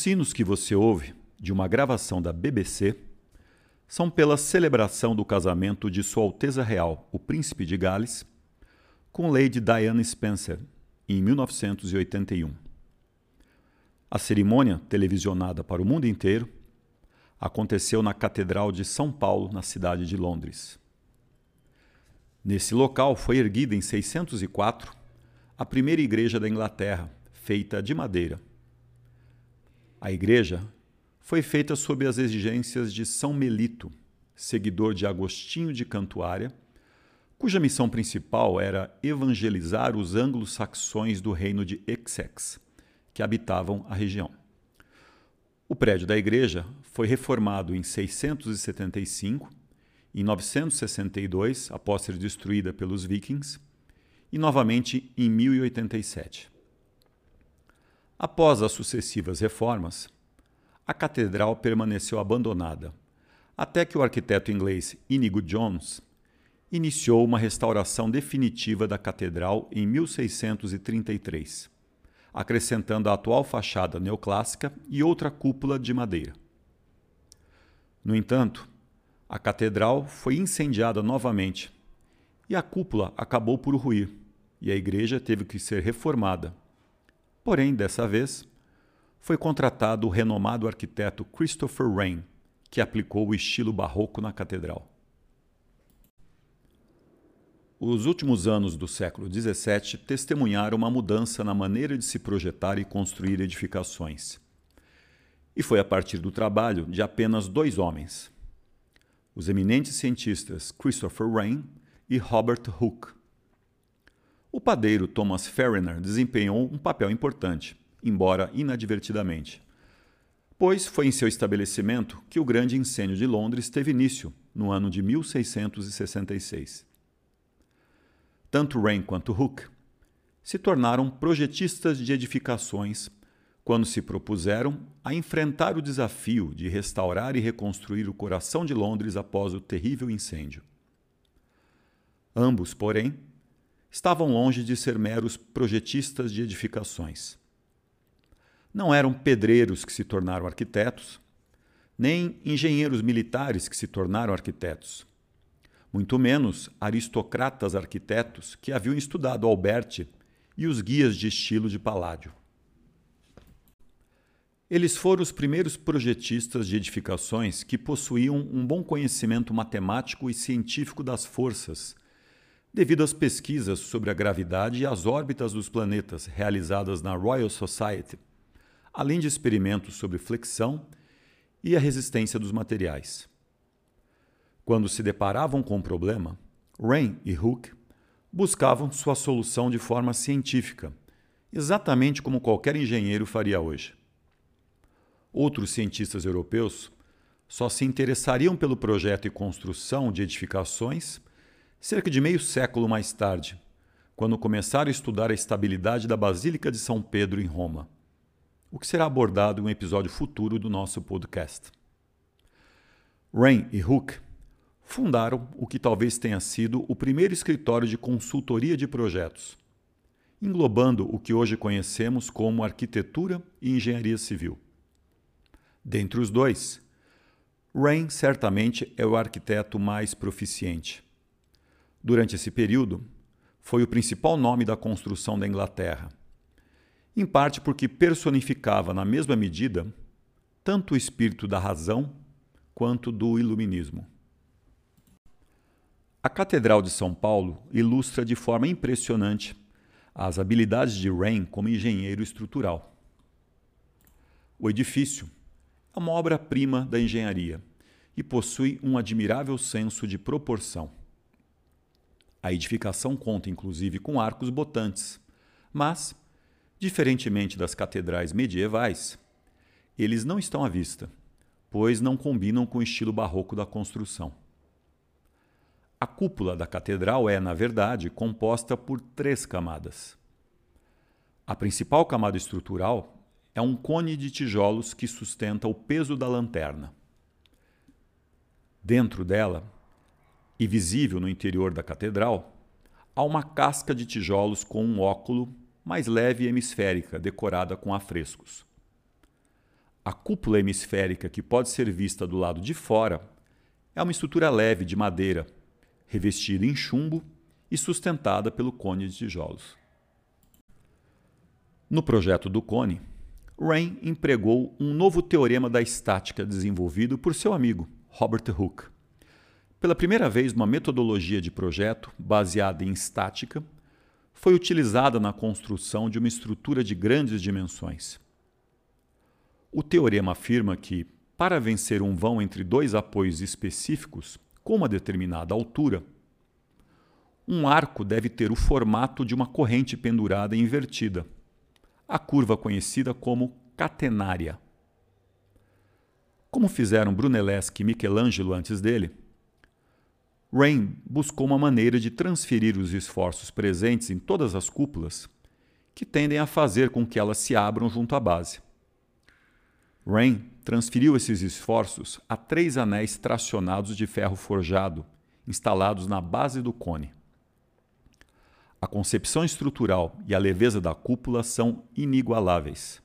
Sinos que você ouve de uma gravação da BBC são pela celebração do casamento de Sua Alteza Real, o Príncipe de Gales, com Lady Diana Spencer, em 1981. A cerimônia, televisionada para o mundo inteiro, aconteceu na Catedral de São Paulo, na cidade de Londres. Nesse local foi erguida em 604 a primeira igreja da Inglaterra, feita de madeira a igreja foi feita sob as exigências de São Melito, seguidor de Agostinho de Cantuária, cuja missão principal era evangelizar os anglo-saxões do reino de Essex, que habitavam a região. O prédio da igreja foi reformado em 675, em 962, após ser destruída pelos vikings, e novamente em 1087. Após as sucessivas reformas, a catedral permaneceu abandonada, até que o arquiteto inglês Inigo Jones iniciou uma restauração definitiva da catedral em 1633, acrescentando a atual fachada neoclássica e outra cúpula de madeira. No entanto, a catedral foi incendiada novamente e a cúpula acabou por ruir, e a igreja teve que ser reformada Porém, dessa vez, foi contratado o renomado arquiteto Christopher Wren, que aplicou o estilo barroco na catedral. Os últimos anos do século XVII testemunharam uma mudança na maneira de se projetar e construir edificações. E foi a partir do trabalho de apenas dois homens, os eminentes cientistas Christopher Wren e Robert Hooke, o padeiro Thomas Ferriner desempenhou um papel importante, embora inadvertidamente, pois foi em seu estabelecimento que o grande incêndio de Londres teve início, no ano de 1666. Tanto Rain quanto Hooke se tornaram projetistas de edificações quando se propuseram a enfrentar o desafio de restaurar e reconstruir o coração de Londres após o terrível incêndio. Ambos, porém, estavam longe de ser meros projetistas de edificações. Não eram pedreiros que se tornaram arquitetos, nem engenheiros militares que se tornaram arquitetos, muito menos aristocratas arquitetos que haviam estudado Alberti e os guias de estilo de Paládio. Eles foram os primeiros projetistas de edificações que possuíam um bom conhecimento matemático e científico das forças devido às pesquisas sobre a gravidade e as órbitas dos planetas realizadas na Royal Society, além de experimentos sobre flexão e a resistência dos materiais. Quando se deparavam com um problema, Rain e Hooke buscavam sua solução de forma científica, exatamente como qualquer engenheiro faria hoje. Outros cientistas europeus só se interessariam pelo projeto e construção de edificações Cerca de meio século mais tarde, quando começaram a estudar a estabilidade da Basílica de São Pedro em Roma, o que será abordado em um episódio futuro do nosso podcast. Rain e Hooke fundaram o que talvez tenha sido o primeiro escritório de consultoria de projetos, englobando o que hoje conhecemos como arquitetura e engenharia civil. Dentre os dois, Rain certamente é o arquiteto mais proficiente. Durante esse período, foi o principal nome da construção da Inglaterra, em parte porque personificava na mesma medida tanto o espírito da razão quanto do iluminismo. A Catedral de São Paulo ilustra de forma impressionante as habilidades de Rain como engenheiro estrutural. O edifício é uma obra-prima da engenharia e possui um admirável senso de proporção. A edificação conta inclusive com arcos botantes, mas, diferentemente das catedrais medievais, eles não estão à vista, pois não combinam com o estilo barroco da construção. A cúpula da catedral é, na verdade, composta por três camadas. A principal camada estrutural é um cone de tijolos que sustenta o peso da lanterna. Dentro dela, e visível no interior da catedral, há uma casca de tijolos com um óculo mais leve e hemisférica, decorada com afrescos. A cúpula hemisférica, que pode ser vista do lado de fora, é uma estrutura leve de madeira, revestida em chumbo e sustentada pelo cone de tijolos. No projeto do cone, Rain empregou um novo teorema da estática desenvolvido por seu amigo Robert Hooke. Pela primeira vez, uma metodologia de projeto baseada em estática foi utilizada na construção de uma estrutura de grandes dimensões. O teorema afirma que, para vencer um vão entre dois apoios específicos com uma determinada altura, um arco deve ter o formato de uma corrente pendurada invertida a curva conhecida como catenária. Como fizeram Brunelleschi e Michelangelo antes dele, Rain buscou uma maneira de transferir os esforços presentes em todas as cúpulas que tendem a fazer com que elas se abram junto à base. Rain transferiu esses esforços a três anéis tracionados de ferro forjado, instalados na base do cone. A concepção estrutural e a leveza da cúpula são inigualáveis.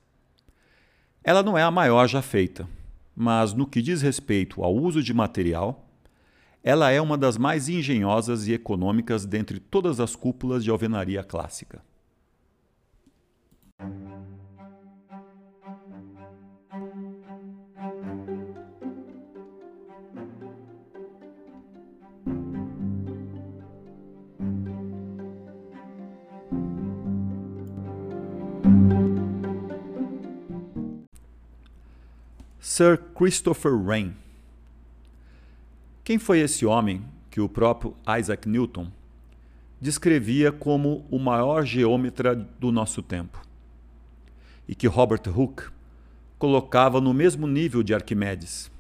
Ela não é a maior já feita, mas no que diz respeito ao uso de material, ela é uma das mais engenhosas e econômicas dentre todas as cúpulas de alvenaria clássica. Sir Christopher Wren. Quem foi esse homem que o próprio Isaac Newton descrevia como o maior geômetra do nosso tempo? E que Robert Hooke colocava no mesmo nível de Arquimedes.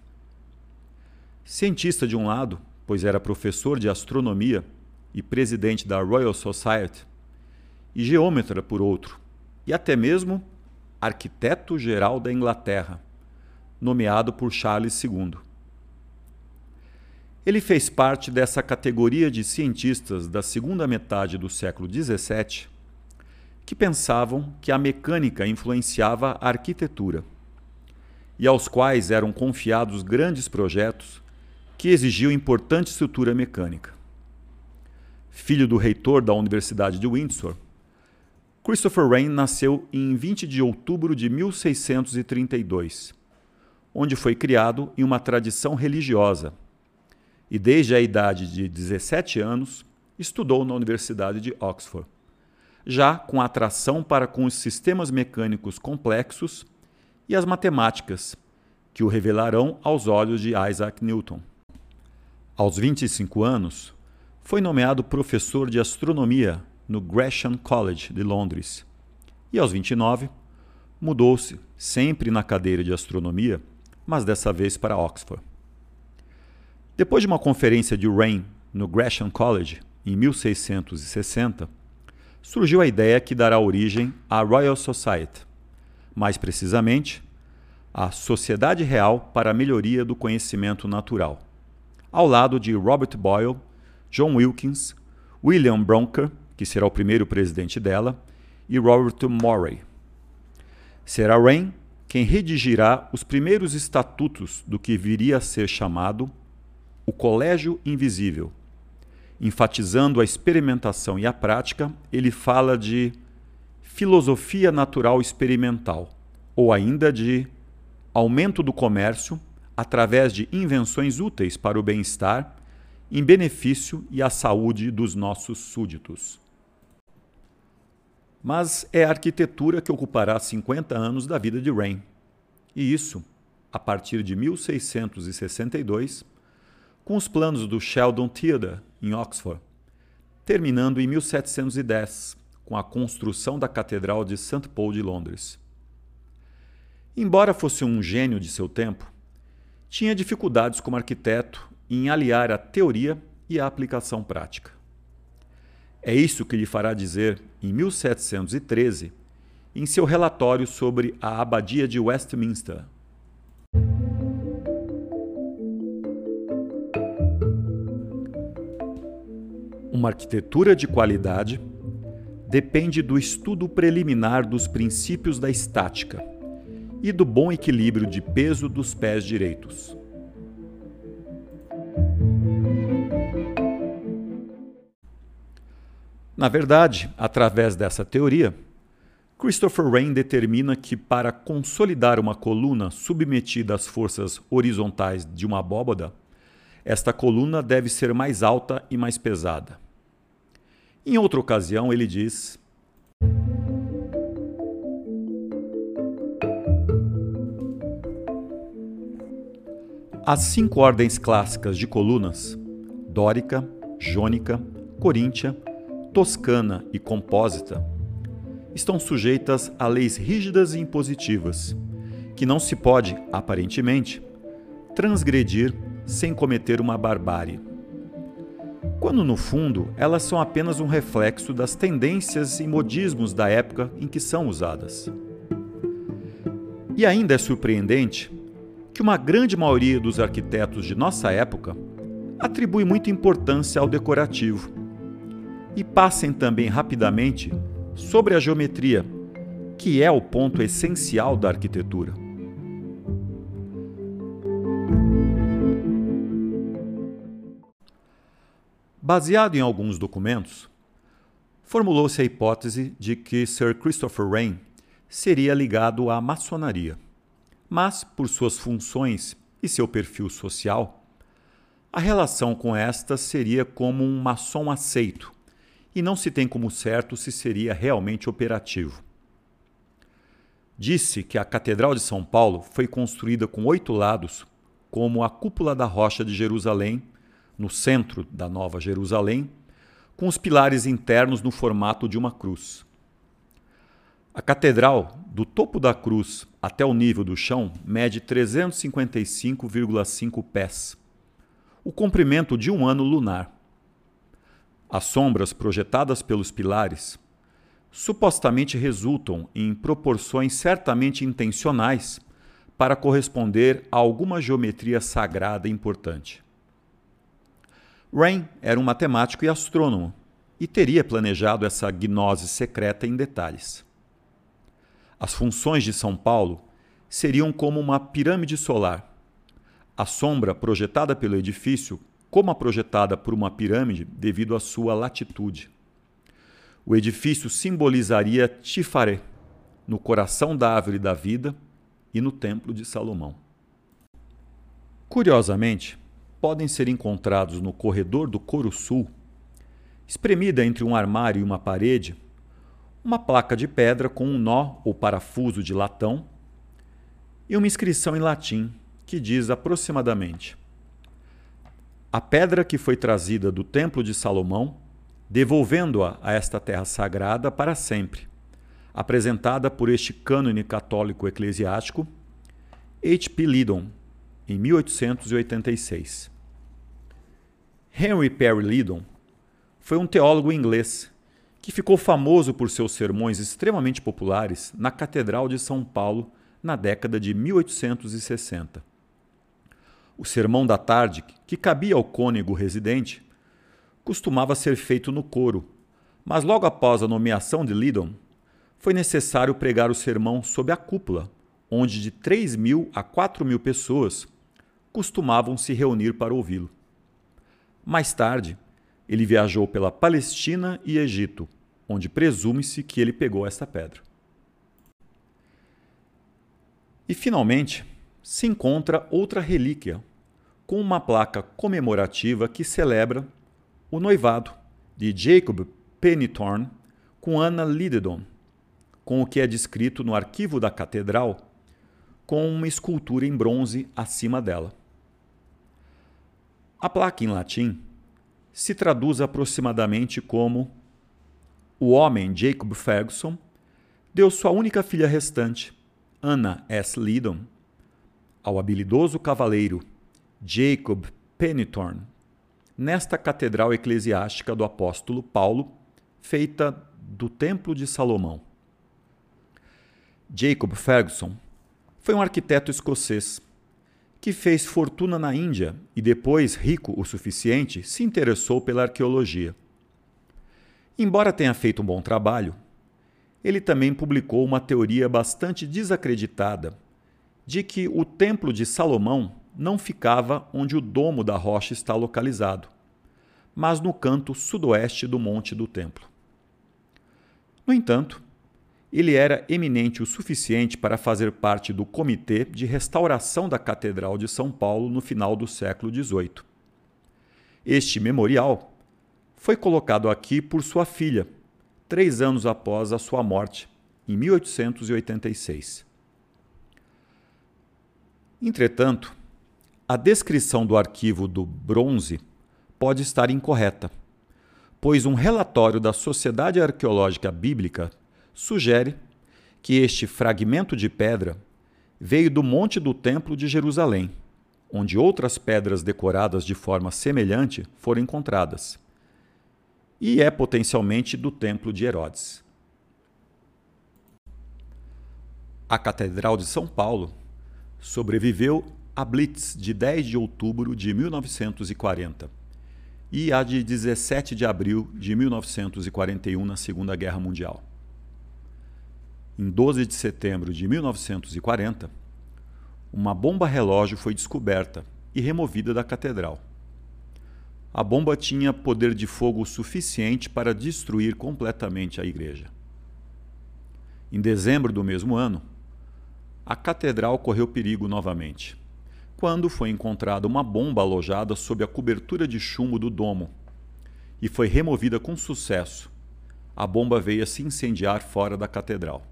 Cientista de um lado, pois era professor de astronomia e presidente da Royal Society, e geômetra por outro, e até mesmo arquiteto-geral da Inglaterra nomeado por Charles II. Ele fez parte dessa categoria de cientistas da segunda metade do século XVII que pensavam que a mecânica influenciava a arquitetura e aos quais eram confiados grandes projetos que exigiam importante estrutura mecânica. Filho do reitor da Universidade de Windsor, Christopher Wren nasceu em 20 de outubro de 1632 onde foi criado em uma tradição religiosa. E desde a idade de 17 anos, estudou na Universidade de Oxford, já com atração para com os sistemas mecânicos complexos e as matemáticas, que o revelarão aos olhos de Isaac Newton. Aos 25 anos, foi nomeado professor de astronomia no Gresham College de Londres. E aos 29, mudou-se, sempre na cadeira de astronomia, mas dessa vez para Oxford. Depois de uma conferência de Rain no Gresham College, em 1660, surgiu a ideia que dará origem à Royal Society, mais precisamente, a Sociedade Real para a Melhoria do Conhecimento Natural, ao lado de Robert Boyle, John Wilkins, William Bronker, que será o primeiro presidente dela, e Robert Murray. Será Rain quem redigirá os primeiros estatutos do que viria a ser chamado o Colégio Invisível. Enfatizando a experimentação e a prática, ele fala de filosofia natural experimental, ou ainda de aumento do comércio através de invenções úteis para o bem-estar, em benefício e a saúde dos nossos súditos. Mas é a arquitetura que ocupará 50 anos da vida de Rain. E isso, a partir de 1662, com os planos do Sheldon Theatre, em Oxford, terminando em 1710, com a construção da Catedral de St. Paul de Londres. Embora fosse um gênio de seu tempo, tinha dificuldades como arquiteto em aliar a teoria e a aplicação prática. É isso que lhe fará dizer, em 1713, em seu relatório sobre a Abadia de Westminster. Uma arquitetura de qualidade depende do estudo preliminar dos princípios da estática e do bom equilíbrio de peso dos pés direitos. Na verdade, através dessa teoria, Christopher Wren determina que para consolidar uma coluna submetida às forças horizontais de uma abóbada, esta coluna deve ser mais alta e mais pesada. Em outra ocasião, ele diz: As cinco ordens clássicas de colunas, dórica, jônica, coríntia, toscana e compósita, estão sujeitas a leis rígidas e impositivas, que não se pode, aparentemente, transgredir sem cometer uma barbárie. Quando, no fundo, elas são apenas um reflexo das tendências e modismos da época em que são usadas. E ainda é surpreendente que uma grande maioria dos arquitetos de nossa época atribui muita importância ao decorativo e passem também rapidamente sobre a geometria, que é o ponto essencial da arquitetura. Baseado em alguns documentos, formulou-se a hipótese de que Sir Christopher Wren seria ligado à maçonaria, mas, por suas funções e seu perfil social, a relação com esta seria como um maçom aceito, e não se tem como certo se seria realmente operativo. Disse que a Catedral de São Paulo foi construída com oito lados, como a cúpula da Rocha de Jerusalém, no centro da Nova Jerusalém, com os pilares internos no formato de uma cruz. A catedral, do topo da cruz até o nível do chão, mede 355,5 pés, o comprimento de um ano lunar. As sombras projetadas pelos pilares supostamente resultam em proporções certamente intencionais para corresponder a alguma geometria sagrada importante. Rain era um matemático e astrônomo e teria planejado essa gnose secreta em detalhes. As funções de São Paulo seriam como uma pirâmide solar. A sombra projetada pelo edifício como a projetada por uma pirâmide devido à sua latitude. O edifício simbolizaria Tifaré, no coração da árvore da vida e no templo de Salomão. Curiosamente, podem ser encontrados no corredor do coro sul, espremida entre um armário e uma parede, uma placa de pedra com um nó ou parafuso de latão e uma inscrição em latim que diz aproximadamente a pedra que foi trazida do Templo de Salomão, devolvendo-a a esta terra sagrada para sempre, apresentada por este cânone católico eclesiástico, H. P. Em 1886. Henry Perry Lidon foi um teólogo inglês que ficou famoso por seus sermões extremamente populares na Catedral de São Paulo na década de 1860 o sermão da tarde, que cabia ao cônego residente, costumava ser feito no coro, mas logo após a nomeação de Lidon, foi necessário pregar o sermão sob a cúpula, onde de 3 mil a 4 mil pessoas costumavam se reunir para ouvi-lo. Mais tarde, ele viajou pela Palestina e Egito, onde presume-se que ele pegou esta pedra. E finalmente, se encontra outra relíquia, com uma placa comemorativa que celebra o noivado de Jacob Pennithorne com Anna Lidedon, com o que é descrito no arquivo da catedral com uma escultura em bronze acima dela. A placa em latim se traduz aproximadamente como o homem Jacob Ferguson deu sua única filha restante, Anna S. Lidon, ao habilidoso cavaleiro Jacob Pennithorne, nesta catedral eclesiástica do apóstolo Paulo, feita do Templo de Salomão. Jacob Ferguson foi um arquiteto escocês que fez fortuna na Índia e depois, rico o suficiente, se interessou pela arqueologia. Embora tenha feito um bom trabalho, ele também publicou uma teoria bastante desacreditada de que o Templo de Salomão não ficava onde o domo da rocha está localizado, mas no canto sudoeste do monte do templo. No entanto, ele era eminente o suficiente para fazer parte do Comitê de Restauração da Catedral de São Paulo no final do século XVIII. Este memorial foi colocado aqui por sua filha, três anos após a sua morte, em 1886. Entretanto, a descrição do arquivo do bronze pode estar incorreta, pois um relatório da Sociedade Arqueológica Bíblica sugere que este fragmento de pedra veio do monte do Templo de Jerusalém, onde outras pedras decoradas de forma semelhante foram encontradas, e é potencialmente do Templo de Herodes. A Catedral de São Paulo sobreviveu à Blitz de 10 de outubro de 1940 e a de 17 de abril de 1941 na Segunda Guerra Mundial. Em 12 de setembro de 1940, uma bomba relógio foi descoberta e removida da catedral. A bomba tinha poder de fogo suficiente para destruir completamente a igreja. Em dezembro do mesmo ano, a catedral correu perigo novamente, quando foi encontrada uma bomba alojada sob a cobertura de chumbo do domo e foi removida com sucesso. A bomba veio a se incendiar fora da catedral.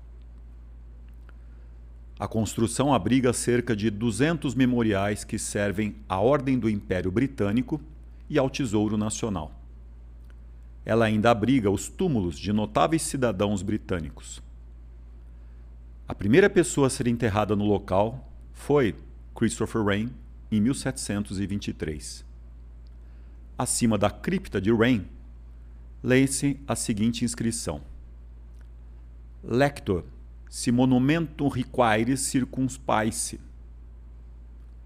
A construção abriga cerca de 200 memoriais que servem à Ordem do Império Britânico e ao Tesouro Nacional. Ela ainda abriga os túmulos de notáveis cidadãos britânicos. A primeira pessoa a ser enterrada no local foi Christopher Wren, em 1723. Acima da cripta de Wren, lê-se a seguinte inscrição: Lector se monumentum requires circunspice.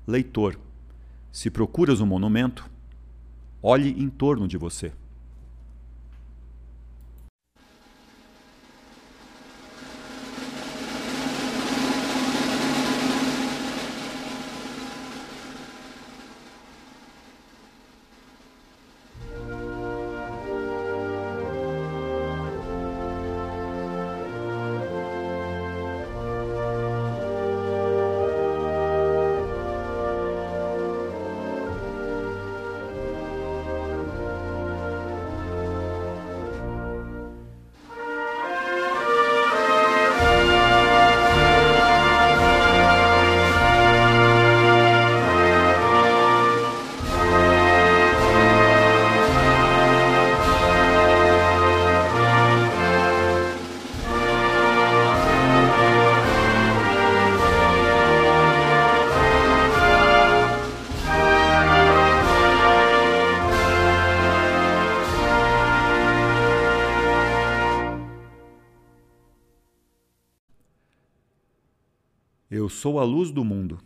Leitor, se procuras um monumento, olhe em torno de você. Sou a luz do mundo.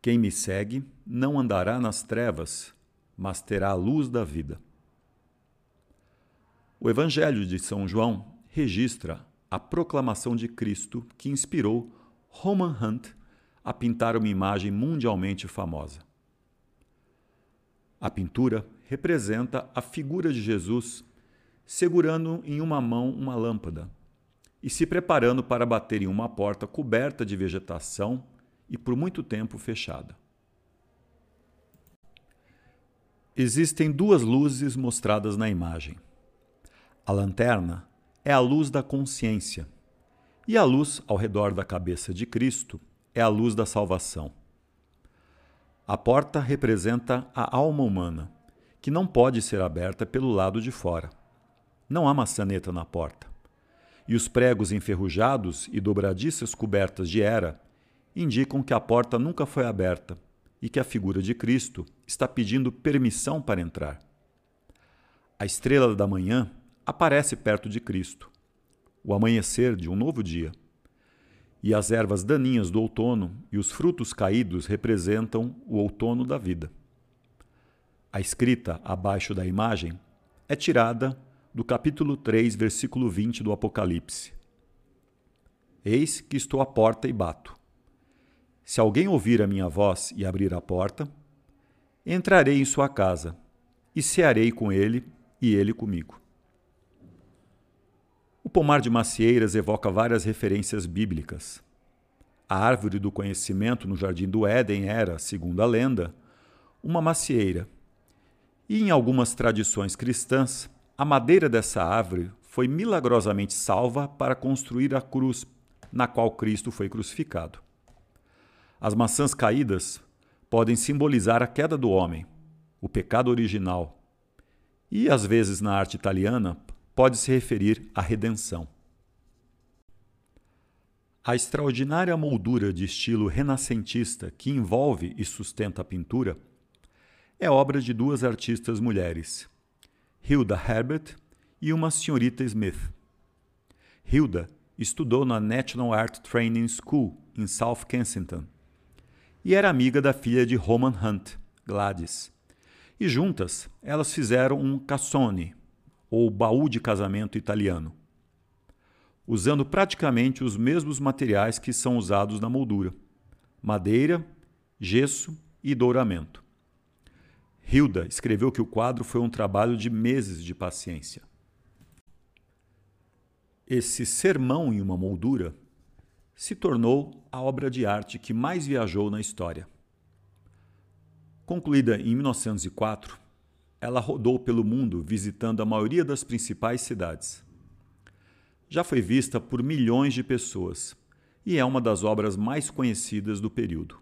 Quem me segue não andará nas trevas, mas terá a luz da vida. O Evangelho de São João registra a proclamação de Cristo que inspirou Roman Hunt a pintar uma imagem mundialmente famosa. A pintura representa a figura de Jesus segurando em uma mão uma lâmpada e se preparando para bater em uma porta coberta de vegetação e por muito tempo fechada. Existem duas luzes mostradas na imagem. A lanterna é a luz da consciência, e a luz ao redor da cabeça de Cristo é a luz da salvação. A porta representa a alma humana, que não pode ser aberta pelo lado de fora. Não há maçaneta na porta. E os pregos enferrujados e dobradiças cobertas de era indicam que a porta nunca foi aberta e que a figura de Cristo está pedindo permissão para entrar. A estrela da manhã aparece perto de Cristo, o amanhecer de um novo dia. E as ervas daninhas do outono e os frutos caídos representam o outono da vida. A escrita abaixo da imagem é tirada do capítulo 3, versículo 20 do Apocalipse. Eis que estou à porta e bato. Se alguém ouvir a minha voz e abrir a porta, entrarei em sua casa e cearei com ele e ele comigo. O pomar de macieiras evoca várias referências bíblicas. A árvore do conhecimento no jardim do Éden era, segundo a lenda, uma macieira. E em algumas tradições cristãs, a madeira dessa árvore foi milagrosamente salva para construir a cruz na qual Cristo foi crucificado. As maçãs caídas podem simbolizar a queda do homem, o pecado original, e às vezes na arte italiana pode se referir à redenção. A extraordinária moldura de estilo renascentista que envolve e sustenta a pintura é obra de duas artistas mulheres, Hilda Herbert e uma senhorita Smith. Hilda estudou na National Art Training School em South Kensington e era amiga da filha de Roman Hunt, Gladys. E juntas elas fizeram um cassone, ou baú de casamento italiano, usando praticamente os mesmos materiais que são usados na moldura: madeira, gesso e douramento. Hilda escreveu que o quadro foi um trabalho de meses de paciência. Esse sermão em uma moldura se tornou a obra de arte que mais viajou na história. Concluída em 1904, ela rodou pelo mundo visitando a maioria das principais cidades. Já foi vista por milhões de pessoas e é uma das obras mais conhecidas do período.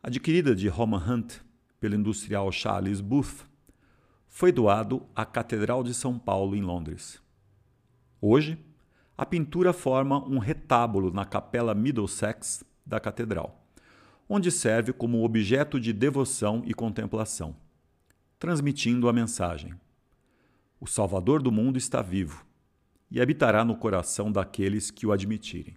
Adquirida de Roman Hunt pelo industrial Charles Booth, foi doado à Catedral de São Paulo, em Londres. Hoje, a pintura forma um retábulo na capela Middlesex da catedral, onde serve como objeto de devoção e contemplação, transmitindo a mensagem: O Salvador do mundo está vivo e habitará no coração daqueles que o admitirem.